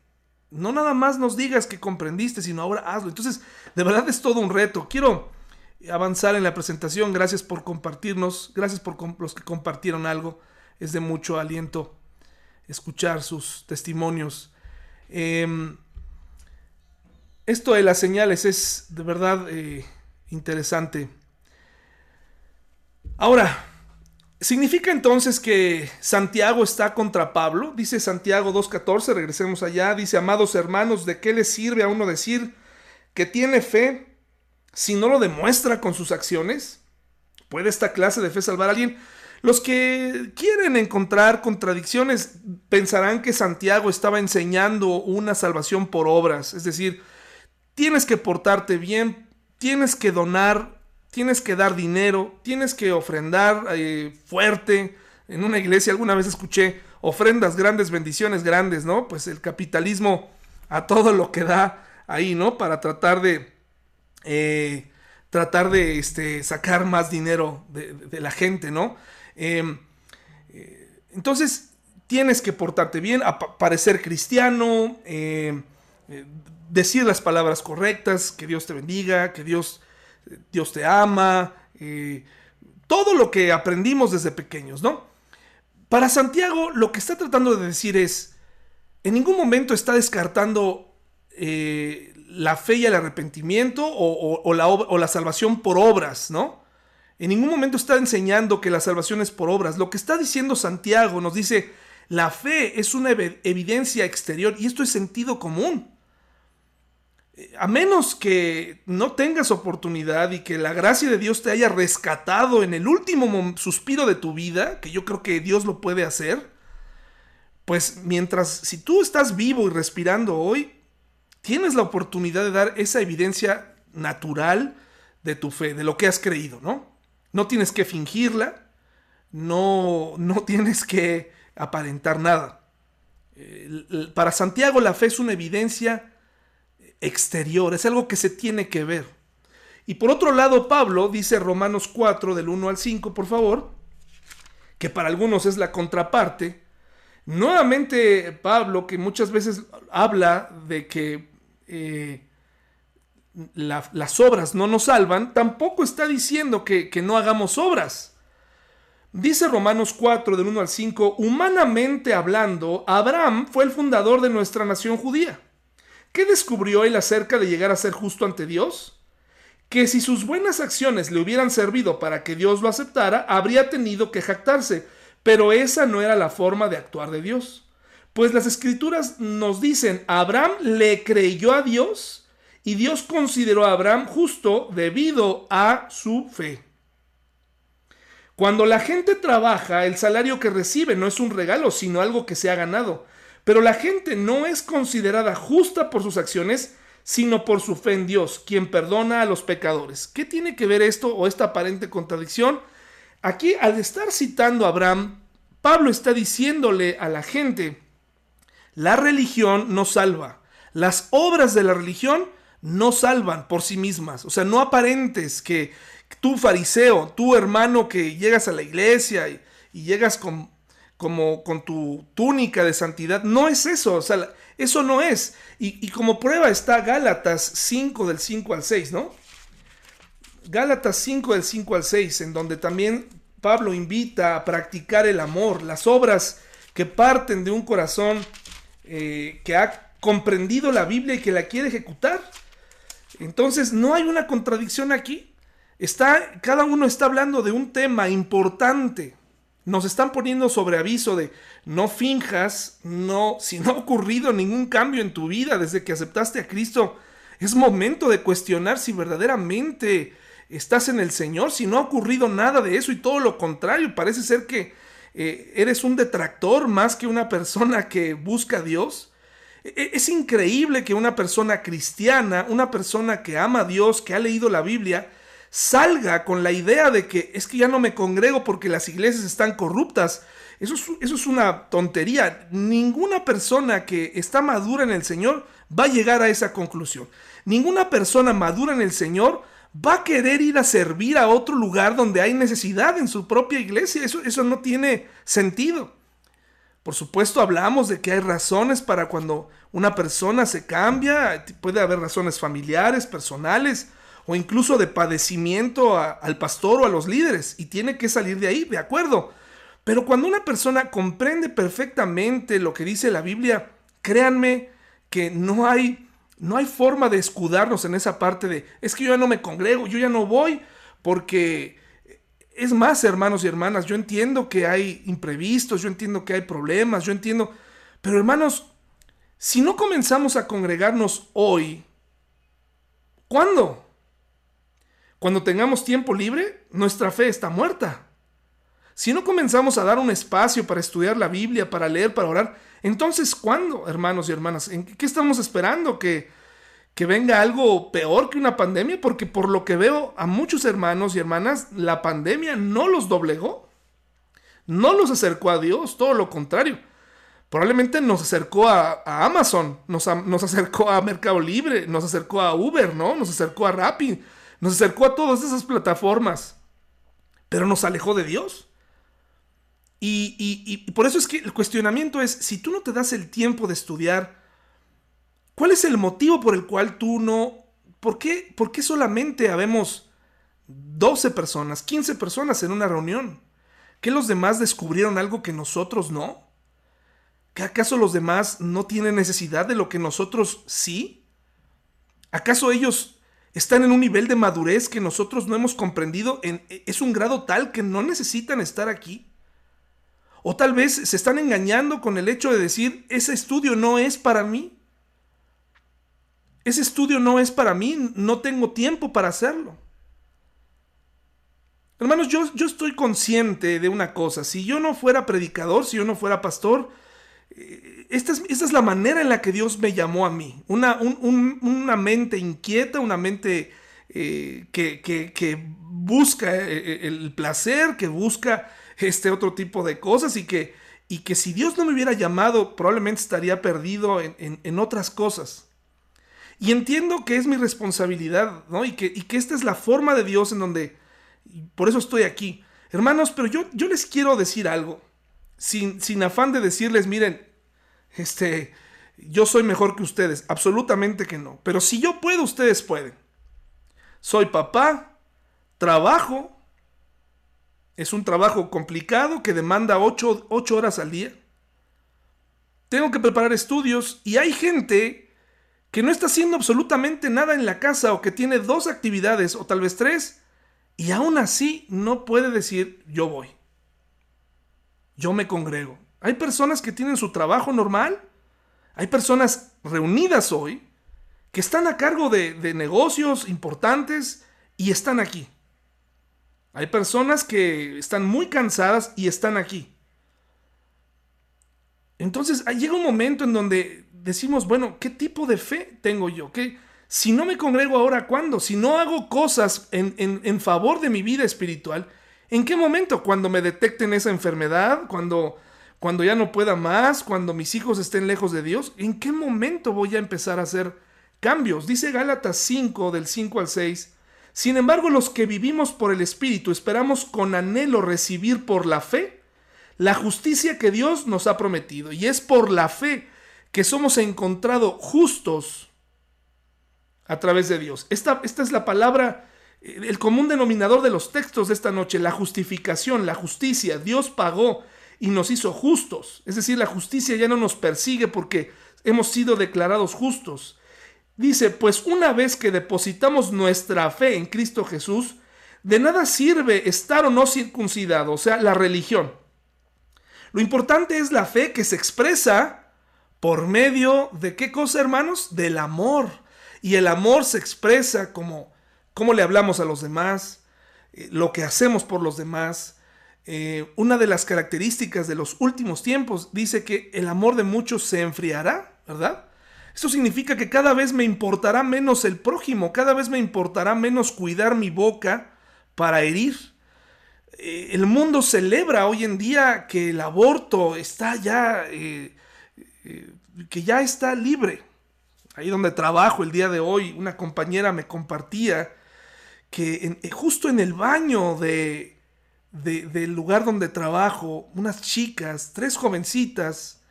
no nada más nos digas que comprendiste, sino ahora hazlo. Entonces, de verdad es todo un reto. Quiero avanzar en la presentación. Gracias por compartirnos. Gracias por los que compartieron algo. Es de mucho aliento escuchar sus testimonios. Em, esto de las señales es de verdad eh, interesante. Ahora, ¿Significa entonces que Santiago está contra Pablo? Dice Santiago 2.14, regresemos allá, dice, amados hermanos, ¿de qué le sirve a uno decir que tiene fe si no lo demuestra con sus acciones? ¿Puede esta clase de fe salvar a alguien? Los que quieren encontrar contradicciones pensarán que Santiago estaba enseñando una salvación por obras, es decir, tienes que portarte bien, tienes que donar tienes que dar dinero, tienes que ofrendar eh, fuerte. En una iglesia alguna vez escuché ofrendas grandes, bendiciones grandes, ¿no? Pues el capitalismo a todo lo que da ahí, ¿no? Para tratar de... Eh, tratar de este, sacar más dinero de, la gente, ¿no? Em, eh, entonces, tienes que portarte bien, parecer cristiano, em, decir las palabras correctas, que Dios te bendiga, que Dios Dios te ama, todo lo que aprendimos desde pequeños, ¿no? Para Santiago lo que está tratando de decir es, en ningún momento está descartando eh, la fe y el arrepentimiento o, la, o la salvación por obras, ¿no? En ningún momento está enseñando que la salvación es por obras. Lo que está diciendo Santiago nos dice, la fe es una evidencia exterior y esto es sentido común. A menos que no tengas oportunidad y que la gracia de Dios te haya rescatado en el último suspiro de tu vida, que yo creo que Dios lo puede hacer, pues mientras, si tú estás vivo y respirando hoy, tienes la oportunidad de dar esa evidencia natural de tu fe, de lo que has creído, ¿no? No tienes que fingirla, no, no tienes que aparentar nada. Para Santiago la fe es una evidencia exterior, es algo que se tiene que ver. Y por otro lado, Pablo dice Romanos 4 del 1 al 5, por favor, que para algunos es la contraparte. Nuevamente Pablo, que muchas veces habla de que eh, las obras no nos salvan, tampoco está diciendo que, que no hagamos obras. Dice Romanos 4 del 1 al 5, humanamente hablando, Abraham fue el fundador de nuestra nación judía. ¿Qué descubrió él acerca de llegar a ser justo ante Dios? Que si sus buenas acciones le hubieran servido para que Dios lo aceptara, habría tenido que jactarse, pero esa no era la forma de actuar de Dios. Pues las escrituras nos dicen, Abraham le creyó a Dios y Dios consideró a Abraham justo debido a su fe. Cuando la gente trabaja, el salario que recibe no es un regalo, sino algo que se ha ganado. Pero la gente no es considerada justa por sus acciones, sino por su fe en Dios, quien perdona a los pecadores. ¿Qué tiene que ver esto o esta aparente contradicción? Aquí, al estar citando a Abraham, Pablo está diciéndole a la gente, la religión no salva. Las obras de la religión no salvan por sí mismas. O sea, no aparentes que tú fariseo, tú hermano que llegas a la iglesia y, y llegas con como con tu túnica de santidad. No es eso, o sea, eso no es. Y, como prueba está Gálatas 5 del 5 al 6, ¿no? Gálatas 5 del 5 al 6, en donde también Pablo invita a practicar el amor, las obras que parten de un corazón eh, que ha comprendido la Biblia y que la quiere ejecutar. Entonces no hay una contradicción aquí. Está, cada uno está hablando de un tema importante. Nos están poniendo sobre aviso de no finjas, no, si no ha ocurrido ningún cambio en tu vida desde que aceptaste a Cristo, es momento de cuestionar si verdaderamente estás en el Señor, si no ha ocurrido nada de eso y todo lo contrario, parece ser que eh, eres un detractor más que una persona que busca a Dios. E, e, es increíble que una persona cristiana, una persona que ama a Dios, que ha leído la Biblia, salga con la idea de que es que ya no me congrego porque las iglesias están corruptas. Eso es, eso es una tontería. Ninguna persona que está madura en el Señor va a llegar a esa conclusión. Ninguna persona madura en el Señor va a querer ir a servir a otro lugar donde hay necesidad en su propia iglesia. Eso, eso no tiene sentido. Por supuesto, hablamos de que hay razones para cuando una persona se cambia. Puede haber razones familiares, personales, o incluso de padecimiento al pastor o a los líderes y tiene que salir de ahí, de acuerdo. Pero cuando una persona comprende perfectamente lo que dice la Biblia, créanme que no hay, no hay forma de escudarnos en esa parte de, es que yo ya no me congrego, yo ya no voy, porque es más, hermanos y hermanas, yo entiendo que hay imprevistos, yo entiendo que hay problemas, yo entiendo, pero hermanos, si no comenzamos a congregarnos hoy, ¿cuándo? Cuando tengamos tiempo libre, nuestra fe está muerta. Si no comenzamos a dar un espacio para estudiar la Biblia, para leer, para orar, entonces ¿cuándo, hermanos y hermanas? ¿En qué estamos esperando? ¿Que, que venga algo peor que una pandemia? Porque por lo que veo a muchos hermanos y hermanas, la pandemia no los doblegó. No los acercó a Dios, todo lo contrario. Probablemente nos acercó a, Amazon, nos, nos, acercó a Mercado Libre, nos acercó a Uber, ¿no? Nos acercó a Rappi, nos acercó a todas esas plataformas, pero nos alejó de Dios. Y, por eso es que el cuestionamiento es, si tú no te das el tiempo de estudiar, ¿cuál es el motivo por el cual tú no... ¿Por qué, por qué solamente habemos 12 personas, 15 personas en una reunión? ¿Que los demás descubrieron algo que nosotros no? ¿Que acaso los demás no tienen necesidad de lo que nosotros sí? ¿Acaso ellos están en un nivel de madurez que nosotros no hemos comprendido? ¿Es un grado tal que no necesitan estar aquí? O tal vez se están engañando con el hecho de decir, ese estudio no es para mí. Ese estudio no es para mí, no tengo tiempo para hacerlo. Hermanos, yo, yo estoy consciente de una cosa, si yo no fuera predicador, si yo no fuera pastor, eh, esta es, la manera en la que Dios me llamó a mí, una, una mente inquieta, una mente eh, que, busca eh, el placer, que busca este otro tipo de cosas y que, y que si Dios no me hubiera llamado, probablemente estaría perdido en, otras cosas. Y entiendo que es mi responsabilidad, ¿no? Y que, y que esta es la forma de Dios en donde, por eso estoy aquí. Hermanos, pero yo, yo les quiero decir algo, sin, sin afán de decirles, miren, este, yo soy mejor que ustedes, absolutamente que no. Pero si yo puedo, ustedes pueden. Soy papá, trabajo, es un trabajo complicado que demanda 8, horas al día. Tengo que preparar estudios y hay gente que no está haciendo absolutamente nada en la casa o que tiene dos actividades o tal vez tres y aún así no puede decir yo voy. Yo me congrego. Hay personas que tienen su trabajo normal. Hay personas reunidas hoy que están a cargo de, negocios importantes y están aquí. Hay personas que están muy cansadas y están aquí. Entonces llega un momento en donde decimos, bueno, ¿qué tipo de fe tengo yo? ¿Qué, si no me congrego ahora, ¿cuándo? Si no hago cosas en, en, favor de mi vida espiritual, ¿en qué momento? Cuando me detecten esa enfermedad, cuando, cuando ya no pueda más, cuando mis hijos estén lejos de Dios, ¿en qué momento voy a empezar a hacer cambios? Dice Gálatas 5, del 5 al 6, sin embargo, los que vivimos por el Espíritu esperamos con anhelo recibir por la fe la justicia que Dios nos ha prometido. Y es por la fe que somos encontrados justos a través de Dios. Esta, esta es la palabra, eh, el común denominador de los textos de esta noche, la justificación, la justicia. Dios pagó y nos hizo justos. Es decir, la justicia ya no nos persigue porque hemos sido declarados justos. Dice, pues una vez que depositamos nuestra fe en Cristo Jesús, de nada sirve estar o no circuncidado, o sea, la religión. Lo importante es la fe que se expresa por medio de qué cosa, hermanos? Del amor. Y el amor se expresa como cómo le hablamos a los demás, eh, lo que hacemos por los demás. Eh, una de las características de los últimos tiempos dice que el amor de muchos se enfriará, ¿verdad? Esto significa que cada vez me importará menos el prójimo, cada vez me importará menos cuidar mi boca para herir. Eh, el mundo celebra hoy en día que el aborto está ya, eh, que ya está libre. Ahí donde trabajo el día de hoy, una compañera me compartía que justo en el baño de, del lugar donde trabajo, unas chicas, tres jovencitas,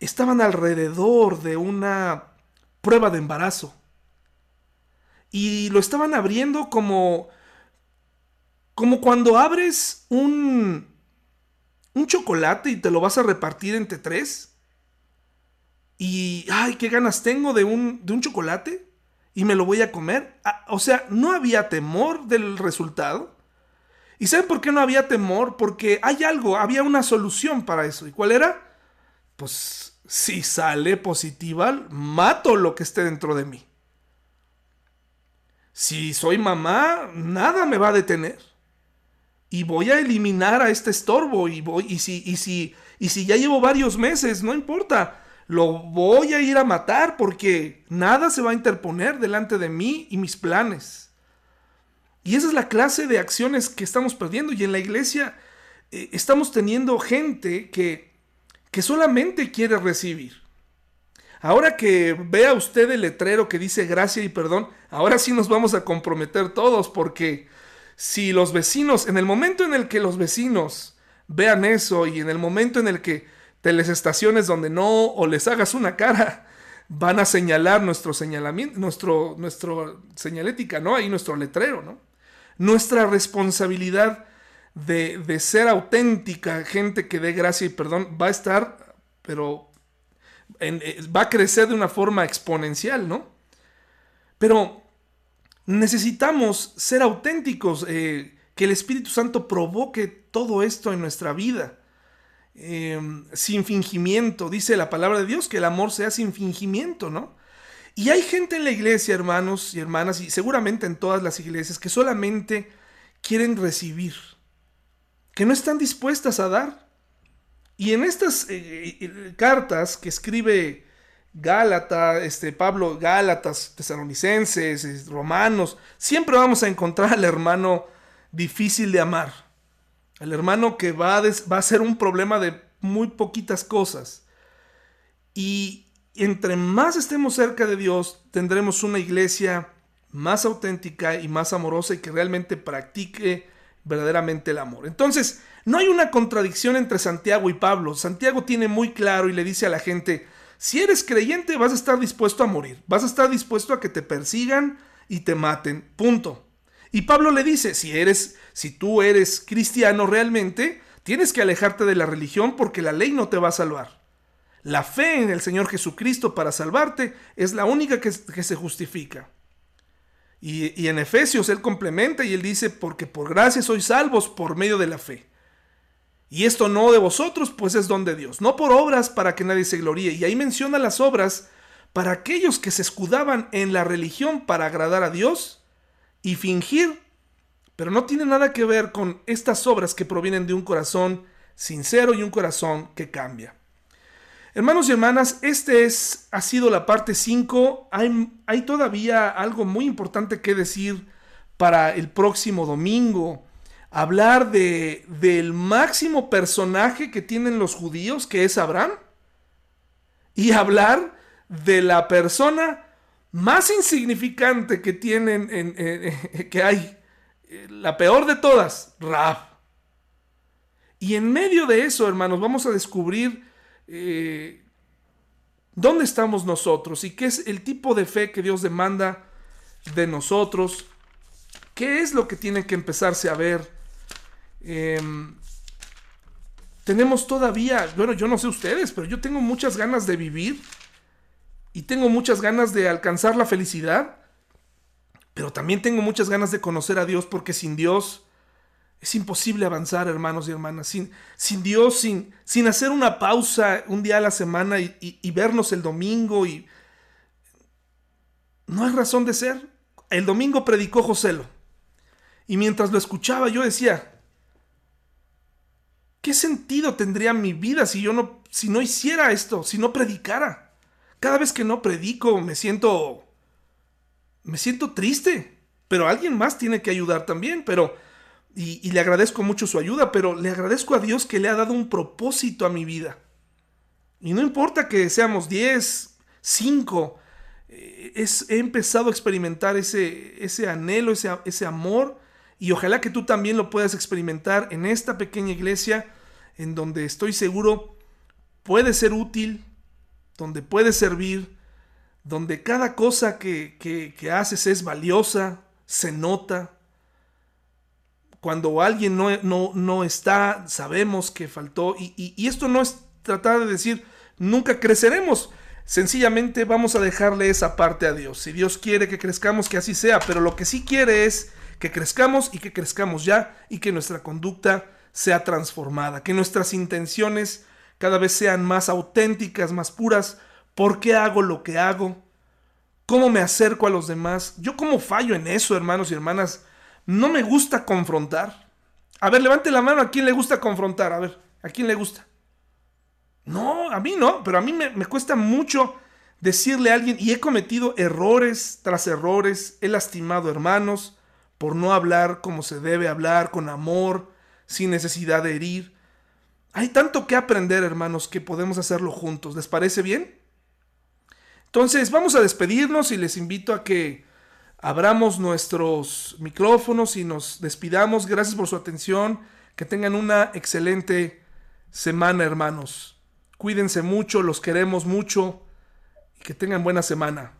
estaban alrededor de una prueba de embarazo. Y lo estaban abriendo como como cuando abres un un chocolate y te lo vas a repartir entre tres. Y ay, qué ganas tengo de un de un chocolate y me lo voy a comer. Ah, o sea, no había temor del resultado. ¿Y saben por qué no había temor? Porque hay algo, había una solución para eso. ¿Y cuál era? Pues si sale positiva, mato lo que esté dentro de mí. Si soy mamá, nada me va a detener. Y voy a eliminar a este estorbo. Y, voy, y, si, y, si, si ya llevo varios meses, no importa. Lo voy a ir a matar porque nada se va a interponer delante de mí y mis planes. Y esa es la clase de acciones que estamos perdiendo. Y en la iglesia eh, estamos teniendo gente que que solamente quiere recibir. Ahora que vea usted el letrero que dice gracia y perdón, ahora sí nos vamos a comprometer todos porque si los vecinos, en el momento en el que los vecinos vean eso y en el momento en el que te les estaciones donde no o les hagas una cara, van a señalar nuestro señalamiento, nuestro, nuestro señalética, ¿no? Ahí nuestro letrero, ¿no? Nuestra responsabilidad de, ser auténtica, gente que dé gracia y perdón, va a estar, pero eh, va a crecer de una forma exponencial, ¿no? Pero necesitamos ser auténticos, eh, que el Espíritu Santo provoque todo esto en nuestra vida. Em, sin fingimiento, dice la palabra de Dios, que el amor sea sin fingimiento, ¿no? Y hay gente en la iglesia, hermanos y hermanas, y seguramente en todas las iglesias, que solamente quieren recibir, que no están dispuestas a dar. Y en estas eh, eh, cartas que escribe Gálatas, este, Pablo, Gálatas, tesalonicenses, romanos, siempre vamos a encontrar al hermano difícil de amar. El hermano que va a, va a ser un problema de muy poquitas cosas. Y entre más estemos cerca de Dios, tendremos una iglesia más auténtica y más amorosa y que realmente practique verdaderamente el amor. Entonces, no hay una contradicción entre Santiago y Pablo. Santiago tiene muy claro y le dice a la gente, si eres creyente vas a estar dispuesto a morir, vas a estar dispuesto a que te persigan y te maten, punto. Y Pablo le dice, si eres, si tú eres cristiano realmente, tienes que alejarte de la religión porque la ley no te va a salvar. La fe en el Señor Jesucristo para salvarte es la única que, se justifica. Y, en Efesios él complementa y él dice, porque por gracia sois salvos por medio de la fe. Y esto no de vosotros, pues es don de Dios, no por obras para que nadie se gloríe. Y ahí menciona las obras para aquellos que se escudaban en la religión para agradar a Dios y fingir, pero no tiene nada que ver con estas obras que provienen de un corazón sincero y un corazón que cambia. Hermanos y hermanas, este es, ha sido la parte 5. Hay, todavía algo muy importante que decir para el próximo domingo. Hablar de, del máximo personaje que tienen los judíos, que es Abraham. Y hablar de la persona más insignificante que tienen, en, que hay, la peor de todas, Rab. Y en medio de eso, hermanos, vamos a descubrir eh, dónde estamos nosotros y qué es el tipo de fe que Dios demanda de nosotros, qué es lo que tiene que empezarse a ver. Em, tenemos todavía, bueno, yo no sé ustedes, pero yo tengo muchas ganas de vivir y tengo muchas ganas de alcanzar la felicidad, pero también tengo muchas ganas de conocer a Dios porque sin Dios es imposible avanzar, hermanos y hermanas, sin, Dios, sin, sin hacer una pausa un día a la semana y, vernos el domingo. Y... No hay razón de ser. El domingo predicó Joselo. Y mientras lo escuchaba yo decía, ¿qué sentido tendría mi vida si yo no, si no hiciera esto, si no predicara? Cada vez que no predico me siento, me siento triste, pero alguien más tiene que ayudar también, pero y, le agradezco mucho su ayuda, pero le agradezco a Dios que le ha dado un propósito a mi vida. Y no importa que seamos 10, 5, eh, he empezado a experimentar ese, ese anhelo, ese, ese amor, y ojalá que tú también lo puedas experimentar en esta pequeña iglesia, en donde estoy seguro puede ser útil, donde puede servir, donde cada cosa que, que haces es valiosa, se nota, cuando alguien no, no, no está, sabemos que faltó. Y, esto no es tratar de decir, nunca creceremos. Sencillamente vamos a dejarle esa parte a Dios. Si Dios quiere que crezcamos, que así sea. Pero lo que sí quiere es que crezcamos y que crezcamos ya y que nuestra conducta sea transformada. Que nuestras intenciones cada vez sean más auténticas, más puras. ¿Por qué hago lo que hago? ¿Cómo me acerco a los demás? Yo cómo fallo en eso, hermanos y hermanas. No me gusta confrontar. A ver, levante la mano a quién le gusta confrontar. A ver, ¿a quién le gusta? No, a mí no, pero a mí me, cuesta mucho decirle a alguien, y he cometido errores tras errores, he lastimado hermanos por no hablar como se debe hablar, con amor, sin necesidad de herir. Hay tanto que aprender, hermanos, que podemos hacerlo juntos. ¿Les parece bien? Entonces, vamos a despedirnos y les invito a que abramos nuestros micrófonos y nos despidamos. Gracias por su atención. Que tengan una excelente semana, hermanos. Cuídense mucho, los queremos mucho y que tengan buena semana.